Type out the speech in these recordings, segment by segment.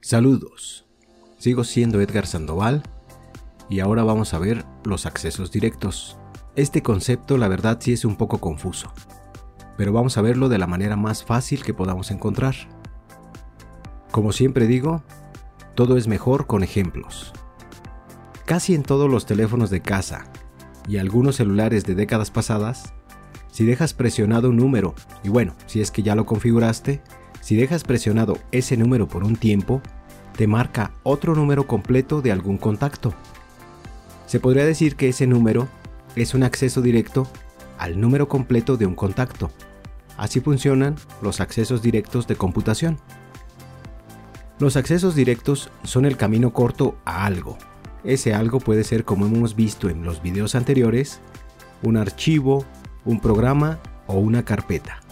Saludos, sigo siendo Edgar Sandoval y ahora vamos a ver los accesos directos. Este concepto la verdad sí es un poco confuso, pero vamos a verlo de la manera más fácil que podamos encontrar. Como siempre digo, todo es mejor con ejemplos. Casi en todos los teléfonos de casa y algunos celulares de décadas pasadas, si dejas presionado un número, y bueno, si es que ya lo configuraste, si dejas presionado ese número por un tiempo, te marca otro número completo de algún contacto. Se podría decir que ese número es un acceso directo al número completo de un contacto. Así funcionan los accesos directos de computación. Los accesos directos son el camino corto a algo. Ese algo puede ser, como hemos visto en los videos anteriores, un archivo, un programa o una carpeta.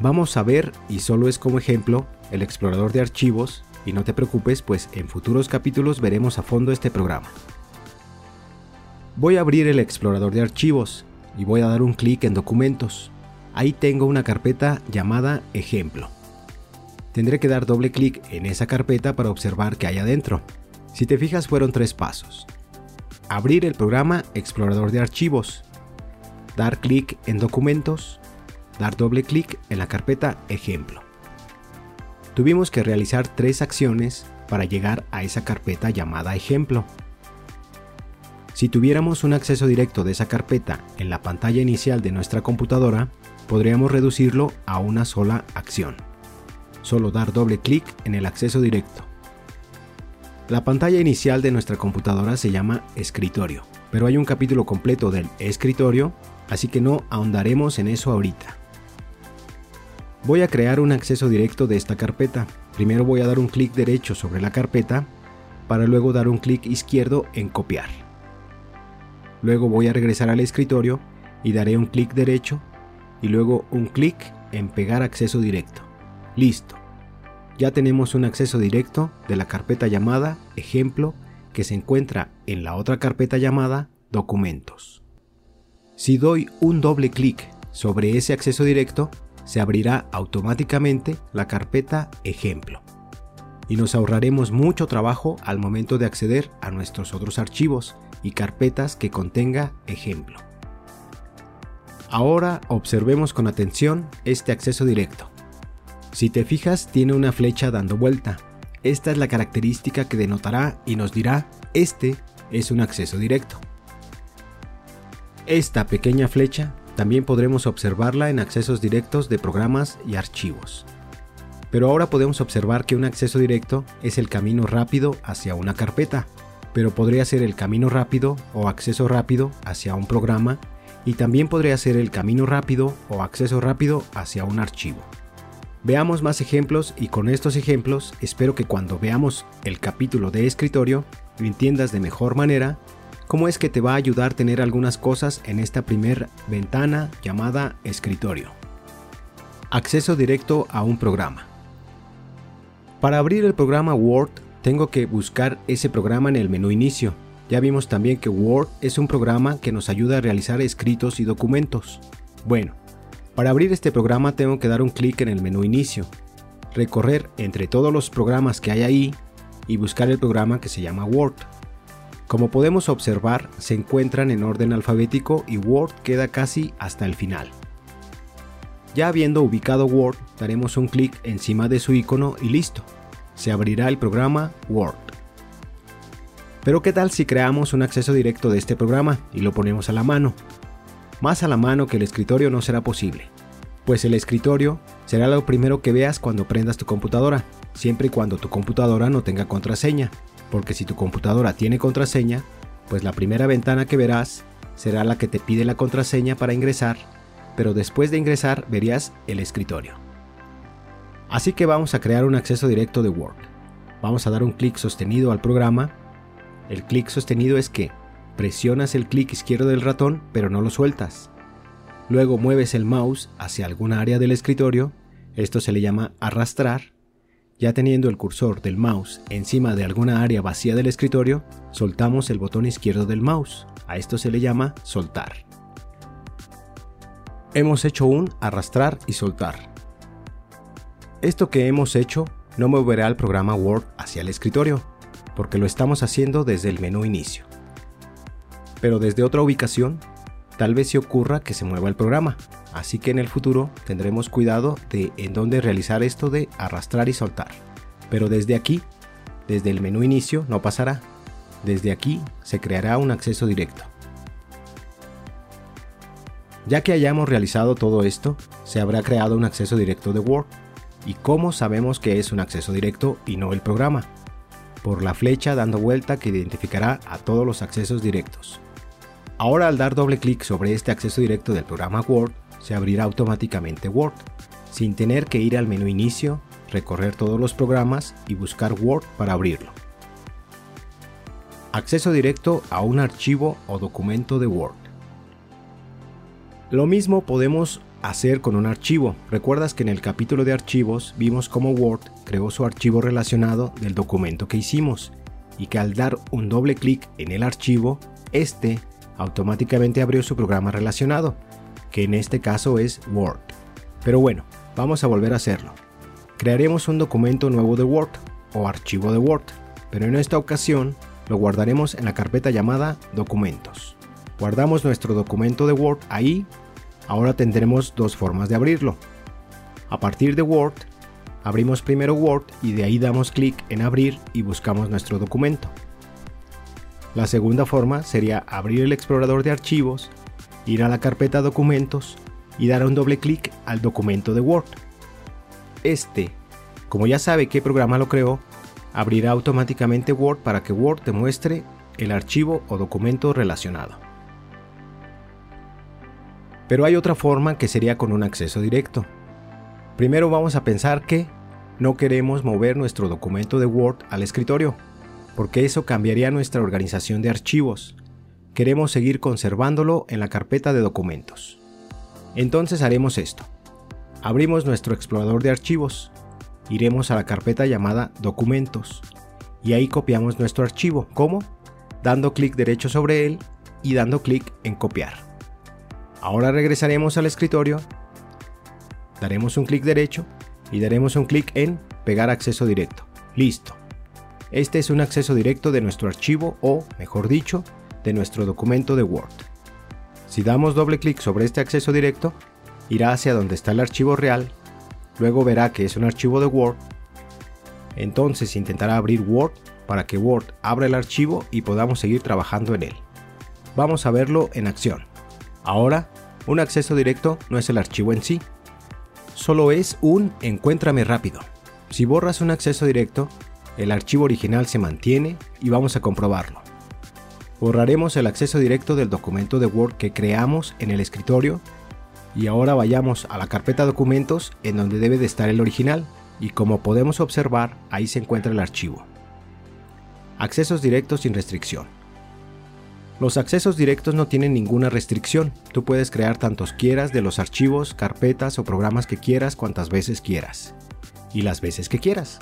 Vamos a ver, y solo es como ejemplo, el explorador de archivos y no te preocupes, pues en futuros capítulos veremos a fondo este programa. Voy a abrir el explorador de archivos y voy a dar un clic en documentos. Ahí tengo una carpeta llamada ejemplo. Tendré que dar doble clic en esa carpeta para observar qué hay adentro. Si te fijas fueron tres pasos. Abrir el programa explorador de archivos. Dar clic en documentos. Dar doble clic en la carpeta ejemplo tuvimos que realizar tres acciones para llegar a esa carpeta llamada ejemplo. Si tuviéramos un acceso directo de esa carpeta en la pantalla inicial de nuestra computadora, podríamos reducirlo a una sola acción. Solo dar doble clic en el acceso directo. La pantalla inicial de nuestra computadora se llama escritorio, pero hay un capítulo completo del escritorio, así que no ahondaremos en eso ahorita. Voy a crear un acceso directo de esta carpeta. Primero voy a dar un clic derecho sobre la carpeta para luego dar un clic izquierdo en copiar. Luego voy a regresar al escritorio y daré un clic derecho y luego un clic en pegar acceso directo. Listo. Ya tenemos un acceso directo de la carpeta llamada ejemplo que se encuentra en la otra carpeta llamada documentos. Si doy un doble clic sobre ese acceso directo, se abrirá automáticamente la carpeta ejemplo y nos ahorraremos mucho trabajo al momento de acceder a nuestros otros archivos y carpetas que contenga ejemplo. Ahora observemos con atención este acceso directo. Si te fijas tiene una flecha dando vuelta. Esta es la característica que denotará y nos dirá este es un acceso directo. Esta pequeña flecha también podremos observarla en accesos directos de programas y archivos. Pero ahora podemos observar que un acceso directo es el camino rápido hacia una carpeta, pero podría ser el camino rápido o acceso rápido hacia un programa y también podría ser el camino rápido o acceso rápido hacia un archivo. Veamos más ejemplos y con estos ejemplos espero que cuando veamos el capítulo de escritorio lo entiendas de mejor manera cómo es que te va a ayudar tener algunas cosas en esta primer ventana llamada escritorio. Acceso directo a un programa. Para abrir el programa Word tengo que buscar ese programa en el menú inicio. Ya vimos también que Word es un programa que nos ayuda a realizar escritos y documentos. Bueno, para abrir este programa tengo que dar un clic en el menú inicio, recorrer entre todos los programas que hay ahí y buscar el programa que se llama Word. Como podemos observar, se encuentran en orden alfabético y Word queda casi hasta el final. Ya habiendo ubicado Word, daremos un clic encima de su icono y listo. Se abrirá el programa Word. Pero ¿qué tal si creamos un acceso directo de este programa y lo ponemos a la mano? Más a la mano que el escritorio no será posible, pues el escritorio será lo primero que veas cuando prendas tu computadora, siempre y cuando tu computadora no tenga contraseña, porque si tu computadora tiene contraseña, pues la primera ventana que verás será la que te pide la contraseña para ingresar, pero después de ingresar verías el escritorio. Así que vamos a crear un acceso directo de Word. Vamos a dar un clic sostenido al programa. El clic sostenido es que presionas el clic izquierdo del ratón pero no lo sueltas. Luego mueves el mouse hacia alguna área del escritorio, esto se le llama arrastrar, ya teniendo el cursor del mouse encima de alguna área vacía del escritorio, soltamos el botón izquierdo del mouse. A esto se le llama soltar. Hemos hecho un arrastrar y soltar. Esto que hemos hecho no moverá el programa Word hacia el escritorio, porque lo estamos haciendo desde el menú inicio. Pero desde otra ubicación, tal vez se ocurra que se mueva el programa, así que en el futuro tendremos cuidado de en dónde realizar esto de arrastrar y soltar. Pero desde aquí, desde el menú inicio, no pasará. Desde aquí se creará un acceso directo. Ya que hayamos realizado todo esto, se habrá creado un acceso directo de Word. ¿Y cómo sabemos que es un acceso directo y no el programa? Por la flecha dando vuelta que identificará a todos los accesos directos. Ahora al dar doble clic sobre este acceso directo del programa Word, se abrirá automáticamente Word, sin tener que ir al menú inicio, recorrer todos los programas y buscar Word para abrirlo. Acceso directo a un archivo o documento de Word. Lo mismo podemos hacer con un archivo. Recuerdas que en el capítulo de archivos vimos cómo Word creó su archivo relacionado del documento que hicimos y que al dar un doble clic en el archivo, este automáticamente abrió su programa relacionado, que en este caso es Word. Pero bueno, vamos a volver a hacerlo. Crearemos un documento nuevo de Word o archivo de Word, pero en esta ocasión lo guardaremos en la carpeta llamada Documentos. Guardamos nuestro documento de Word ahí. Ahora tendremos dos formas de abrirlo. A partir de Word, abrimos primero Word y de ahí damos clic en Abrir y buscamos nuestro documento. La segunda forma sería abrir el explorador de archivos, ir a la carpeta Documentos y dar un doble clic al documento de Word. Este, como ya sabe qué programa lo creó, abrirá automáticamente Word para que Word te muestre el archivo o documento relacionado. Pero hay otra forma que sería con un acceso directo. Primero vamos a pensar que no queremos mover nuestro documento de Word al escritorio, porque eso cambiaría nuestra organización de archivos. Queremos seguir conservándolo en la carpeta de documentos. Entonces haremos esto. Abrimos nuestro explorador de archivos, iremos a la carpeta llamada Documentos y ahí copiamos nuestro archivo. ¿Cómo? Dando clic derecho sobre él y dando clic en copiar. Ahora regresaremos al escritorio, daremos un clic derecho y daremos un clic en pegar acceso directo. Listo. Este es un acceso directo de nuestro archivo o, mejor dicho, de nuestro documento de Word. Si damos doble clic sobre este acceso directo, irá hacia donde está el archivo real, luego verá que es un archivo de Word, entonces intentará abrir Word para que Word abra el archivo y podamos seguir trabajando en él. Vamos a verlo en acción. Ahora, un acceso directo no es el archivo en sí, solo es un encuéntrame rápido. Si borras un acceso directo, el archivo original se mantiene y vamos a comprobarlo. Borraremos el acceso directo del documento de Word que creamos en el escritorio y ahora vayamos a la carpeta documentos en donde debe de estar el original y como podemos observar ahí se encuentra el archivo. Accesos directos sin restricción. Los accesos directos no tienen ninguna restricción. Tú puedes crear tantos quieras de los archivos, carpetas o programas que quieras cuantas veces quieras. Y las veces que quieras.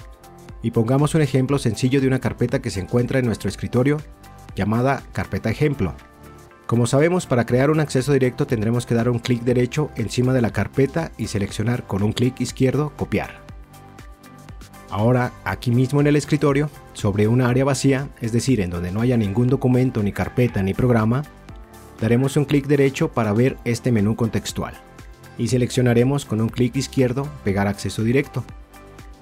Y pongamos un ejemplo sencillo de una carpeta que se encuentra en nuestro escritorio llamada carpeta ejemplo. Como sabemos, para crear un acceso directo tendremos que dar un clic derecho encima de la carpeta y seleccionar con un clic izquierdo copiar. Ahora, aquí mismo en el escritorio, sobre una área vacía, es decir, en donde no haya ningún documento, ni carpeta, ni programa, daremos un clic derecho para ver este menú contextual y seleccionaremos con un clic izquierdo pegar acceso directo.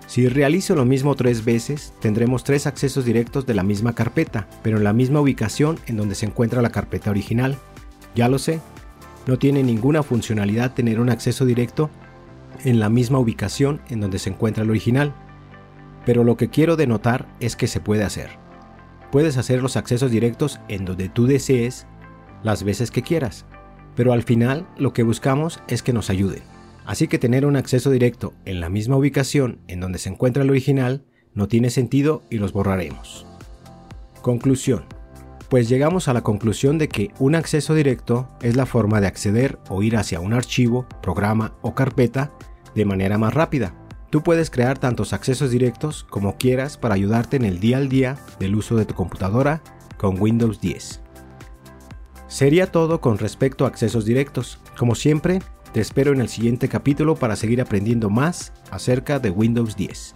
Si realizo lo mismo tres veces, tendremos tres accesos directos de la misma carpeta, pero en la misma ubicación en donde se encuentra la carpeta original. Ya lo sé, no tiene ninguna funcionalidad tener un acceso directo en la misma ubicación en donde se encuentra el original pero lo que quiero denotar es que se puede hacer. Puedes hacer los accesos directos en donde tú desees, las veces que quieras, pero al final lo que buscamos es que nos ayuden. Así que tener un acceso directo en la misma ubicación en donde se encuentra el original no tiene sentido y los borraremos. Conclusión. Pues llegamos a la conclusión de que un acceso directo es la forma de acceder o ir hacia un archivo, programa o carpeta de manera más rápida Tú puedes crear tantos accesos directos como quieras para ayudarte en el día al día del uso de tu computadora con Windows 10. Sería todo con respecto a accesos directos. Como siempre, Te espero en el siguiente capítulo para seguir aprendiendo más acerca de Windows 10.